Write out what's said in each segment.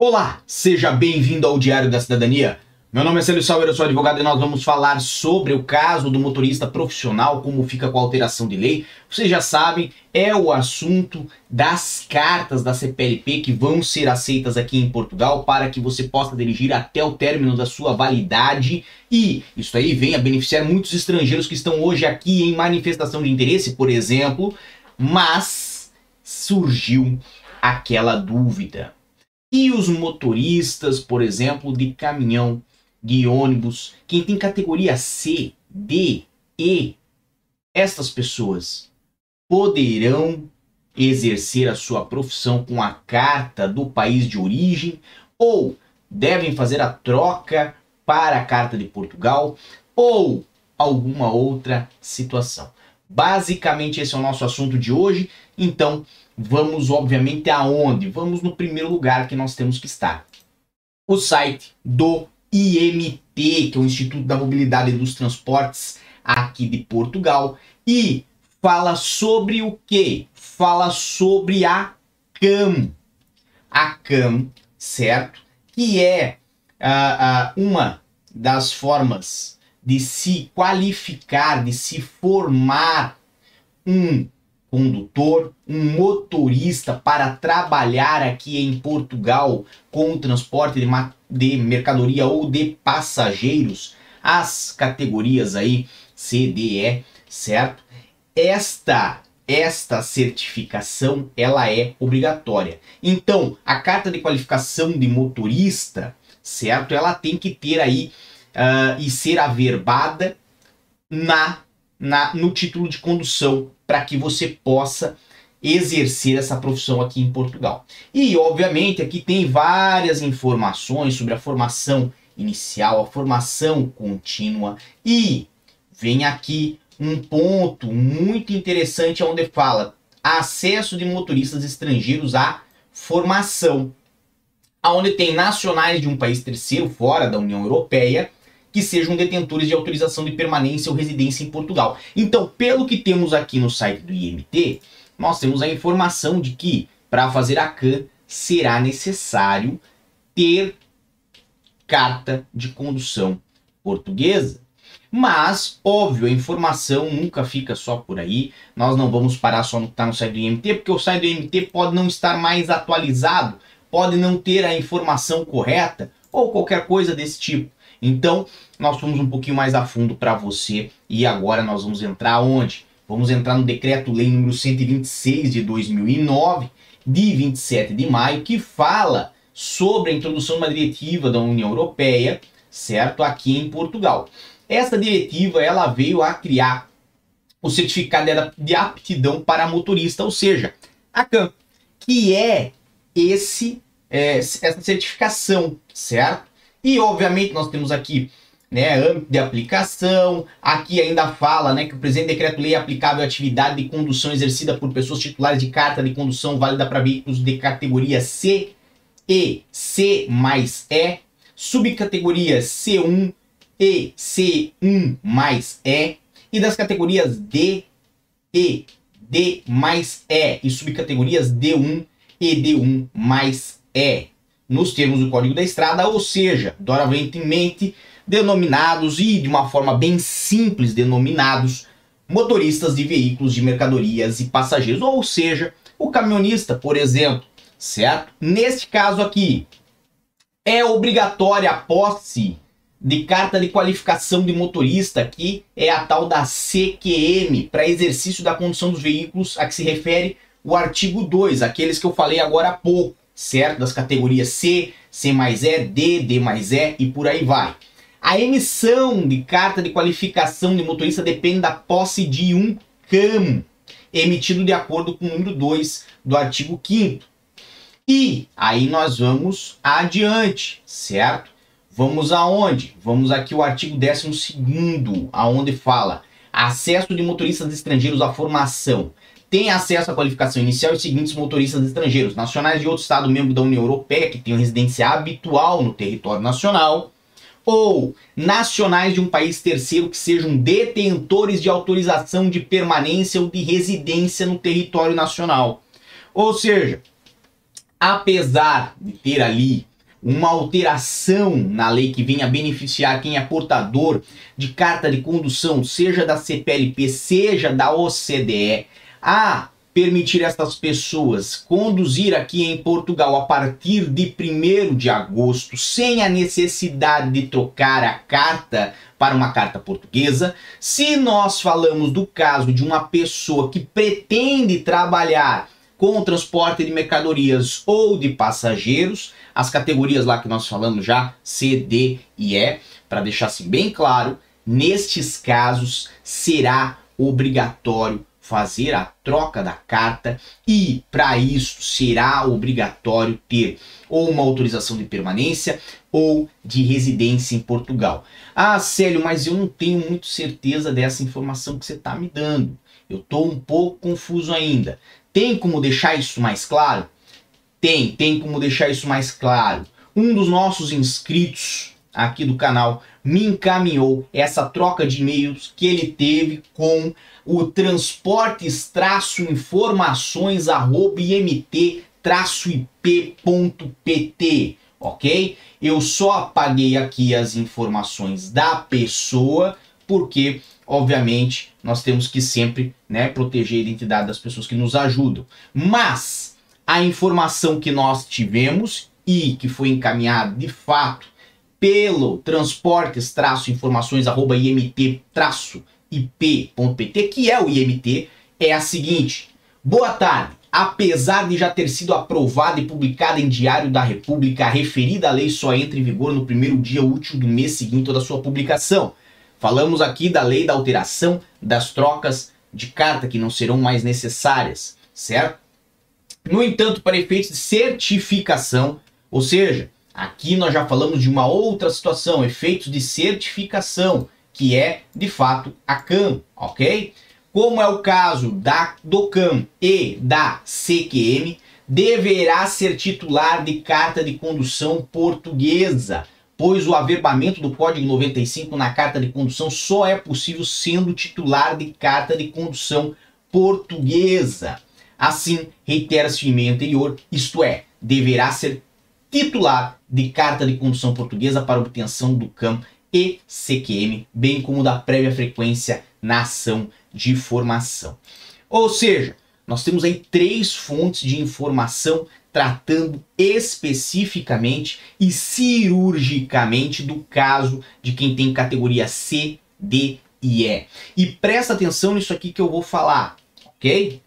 Olá, seja bem-vindo ao Diário da Cidadania. Meu nome é Célio Salveira, eu sou advogado e nós vamos falar sobre o caso do motorista profissional, como fica com a alteração de lei. Vocês já sabem, é o assunto das cartas da CPLP que vão ser aceitas aqui em Portugal para que você possa dirigir até o término da sua validade e isso aí vem a beneficiar muitos estrangeiros que estão hoje aqui em manifestação de interesse, por exemplo, mas surgiu aquela dúvida. E os motoristas, por exemplo, de caminhão de ônibus, quem tem categoria C, D, E, estas pessoas poderão exercer a sua profissão com a carta do país de origem ou devem fazer a troca para a carta de Portugal ou alguma outra situação. Basicamente esse é o nosso assunto de hoje. Então, vamos obviamente aonde? Vamos no primeiro lugar que nós temos que estar. O site do IMT, que é o Instituto da Mobilidade e dos Transportes aqui de Portugal, e fala sobre o que? Fala sobre a CAM. A CAM, certo? Que é uh, uh, uma das formas de se qualificar, de se formar um condutor, um motorista para trabalhar aqui em Portugal com o transporte de, de mercadoria ou de passageiros, as categorias aí C, D, E, certo? Esta esta certificação ela é obrigatória. Então, a carta de qualificação de motorista, certo? Ela tem que ter aí uh, e ser averbada na, na no título de condução para que você possa exercer essa profissão aqui em Portugal. E, obviamente, aqui tem várias informações sobre a formação inicial, a formação contínua e vem aqui um ponto muito interessante onde fala acesso de motoristas estrangeiros à formação, aonde tem nacionais de um país terceiro fora da União Europeia que sejam detentores de autorização de permanência ou residência em Portugal. Então, pelo que temos aqui no site do IMT, nós temos a informação de que para fazer a CAN será necessário ter carta de condução portuguesa. Mas, óbvio, a informação nunca fica só por aí. Nós não vamos parar só no que está no site do IMT, porque o site do IMT pode não estar mais atualizado, pode não ter a informação correta ou qualquer coisa desse tipo. Então, nós fomos um pouquinho mais a fundo para você e agora nós vamos entrar onde? Vamos entrar no decreto-lei número 126 de 2009, de 27 de maio, que fala sobre a introdução de uma diretiva da União Europeia, certo? Aqui em Portugal. Essa diretiva ela veio a criar o certificado de aptidão para motorista, ou seja, a CAM, que é esse é, essa certificação, certo? E obviamente nós temos aqui né, âmbito de aplicação. Aqui ainda fala né, que o presente decreto-lei é aplicável à atividade de condução exercida por pessoas titulares de carta de condução válida para veículos de categoria C e C mais E, subcategorias C1 e C1 mais E, e das categorias D e D mais E, e subcategorias D1 e D1 mais E, nos termos do Código da Estrada, ou seja, doravante denominados e de uma forma bem simples denominados motoristas de veículos de mercadorias e passageiros, ou seja, o caminhonista, por exemplo, certo? Neste caso aqui, é obrigatória a posse de carta de qualificação de motorista, que é a tal da CQM, para exercício da condução dos veículos, a que se refere o artigo 2, aqueles que eu falei agora há pouco, certo? Das categorias C, C mais E, D, D mais E e por aí vai. A emissão de carta de qualificação de motorista depende da posse de um CAM, emitido de acordo com o número 2 do artigo 5 E aí nós vamos adiante, certo? Vamos aonde? Vamos aqui o artigo 12 aonde fala acesso de motoristas estrangeiros à formação. Tem acesso à qualificação inicial os seguintes motoristas estrangeiros, nacionais de outro estado membro da União Europeia que tenham residência habitual no território nacional, ou nacionais de um país terceiro que sejam detentores de autorização de permanência ou de residência no território nacional. Ou seja, apesar de ter ali uma alteração na lei que venha beneficiar quem é portador de carta de condução, seja da CPLP, seja da OCDE, a permitir essas pessoas conduzir aqui em Portugal a partir de 1 de agosto, sem a necessidade de trocar a carta para uma carta portuguesa. Se nós falamos do caso de uma pessoa que pretende trabalhar com transporte de mercadorias ou de passageiros, as categorias lá que nós falamos já, C, D e E, para deixar assim bem claro, nestes casos será obrigatório fazer a troca da carta e para isso será obrigatório ter ou uma autorização de permanência ou de residência em Portugal. Ah, Célio, mas eu não tenho muito certeza dessa informação que você está me dando. Eu estou um pouco confuso ainda. Tem como deixar isso mais claro? Tem, tem como deixar isso mais claro. Um dos nossos inscritos aqui do canal me encaminhou essa troca de e-mails que ele teve com o transportes-imt-ip.pt, ok? Eu só apaguei aqui as informações da pessoa porque, obviamente, nós temos que sempre né, proteger a identidade das pessoas que nos ajudam. Mas a informação que nós tivemos e que foi encaminhada de fato pelo transportes-informações-imt-ip.pt, que é o IMT, é a seguinte: Boa tarde. Apesar de já ter sido aprovada e publicada em Diário da República, a referida lei só entra em vigor no primeiro dia útil do mês seguinte da sua publicação. Falamos aqui da lei da alteração das trocas de carta que não serão mais necessárias, certo? No entanto, para efeitos de certificação, ou seja, Aqui nós já falamos de uma outra situação, efeitos de certificação, que é de fato a CAM, ok? Como é o caso da do CAM e da CQM, deverá ser titular de carta de condução portuguesa, pois o averbamento do Código 95 na carta de condução só é possível sendo titular de carta de condução portuguesa. Assim, reitera-se o anterior, isto é, deverá ser titular de carta de condução portuguesa para obtenção do CAM e CQM, bem como da prévia frequência na ação de formação. Ou seja, nós temos aí três fontes de informação tratando especificamente e cirurgicamente do caso de quem tem categoria C, D e E. E presta atenção nisso aqui que eu vou falar, ok?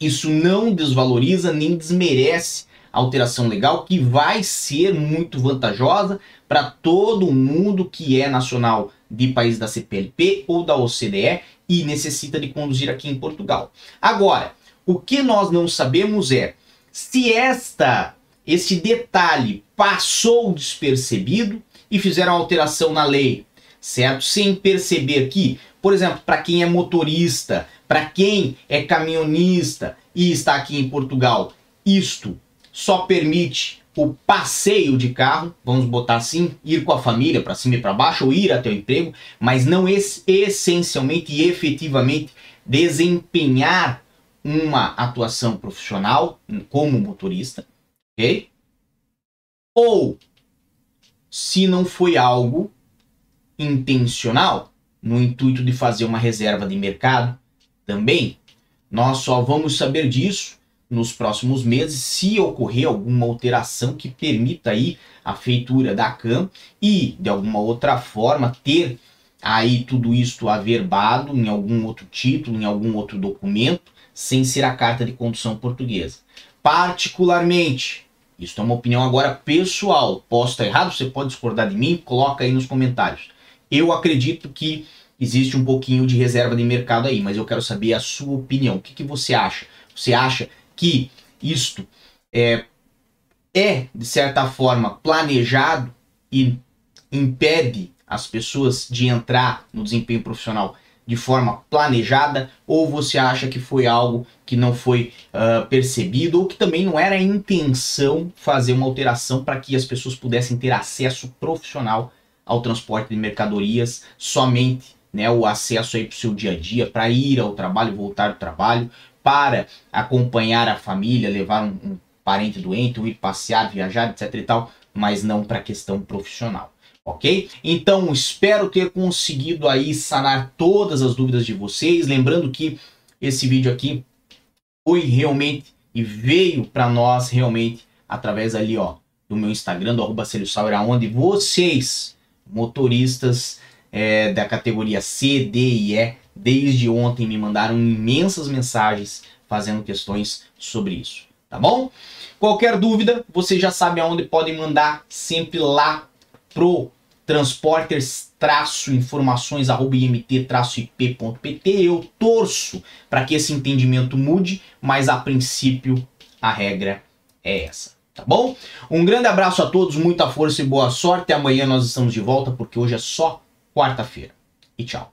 Isso não desvaloriza nem desmerece alteração legal que vai ser muito vantajosa para todo mundo que é nacional de país da CPLP ou da OCDE e necessita de conduzir aqui em Portugal. Agora, o que nós não sabemos é se esta este detalhe passou despercebido e fizeram alteração na lei, certo? Sem perceber que, por exemplo, para quem é motorista, para quem é caminhonista e está aqui em Portugal, isto só permite o passeio de carro, vamos botar assim, ir com a família para cima e para baixo ou ir até o emprego, mas não essencialmente e efetivamente desempenhar uma atuação profissional como motorista, ok? Ou se não foi algo intencional, no intuito de fazer uma reserva de mercado, também nós só vamos saber disso nos próximos meses, se ocorrer alguma alteração que permita aí a feitura da CAM e de alguma outra forma ter aí tudo isto averbado em algum outro título, em algum outro documento, sem ser a carta de condução portuguesa. Particularmente, isso é uma opinião agora pessoal, posso estar errado, você pode discordar de mim, coloca aí nos comentários. Eu acredito que existe um pouquinho de reserva de mercado aí, mas eu quero saber a sua opinião. O que, que você acha? Você acha que isto é, é, de certa forma, planejado e impede as pessoas de entrar no desempenho profissional de forma planejada, ou você acha que foi algo que não foi uh, percebido, ou que também não era a intenção fazer uma alteração para que as pessoas pudessem ter acesso profissional ao transporte de mercadorias, somente né, o acesso aí para o seu dia a dia, para ir ao trabalho, voltar do trabalho, para acompanhar a família, levar um, um parente doente, ou ir passear, viajar, etc e tal, mas não para questão profissional. Ok? Então, espero ter conseguido aí sanar todas as dúvidas de vocês. Lembrando que esse vídeo aqui foi realmente e veio para nós realmente através ali, ó, do meu Instagram, do arroba onde vocês, motoristas é, da categoria C, D e E, desde ontem me mandaram imensas mensagens fazendo questões sobre isso, tá bom? Qualquer dúvida, você já sabe aonde podem mandar sempre lá pro transporters-informações@imt-ip.pt. Eu torço para que esse entendimento mude, mas a princípio a regra é essa. Tá bom? Um grande abraço a todos, muita força e boa sorte. Amanhã nós estamos de volta porque hoje é só quarta-feira. E tchau.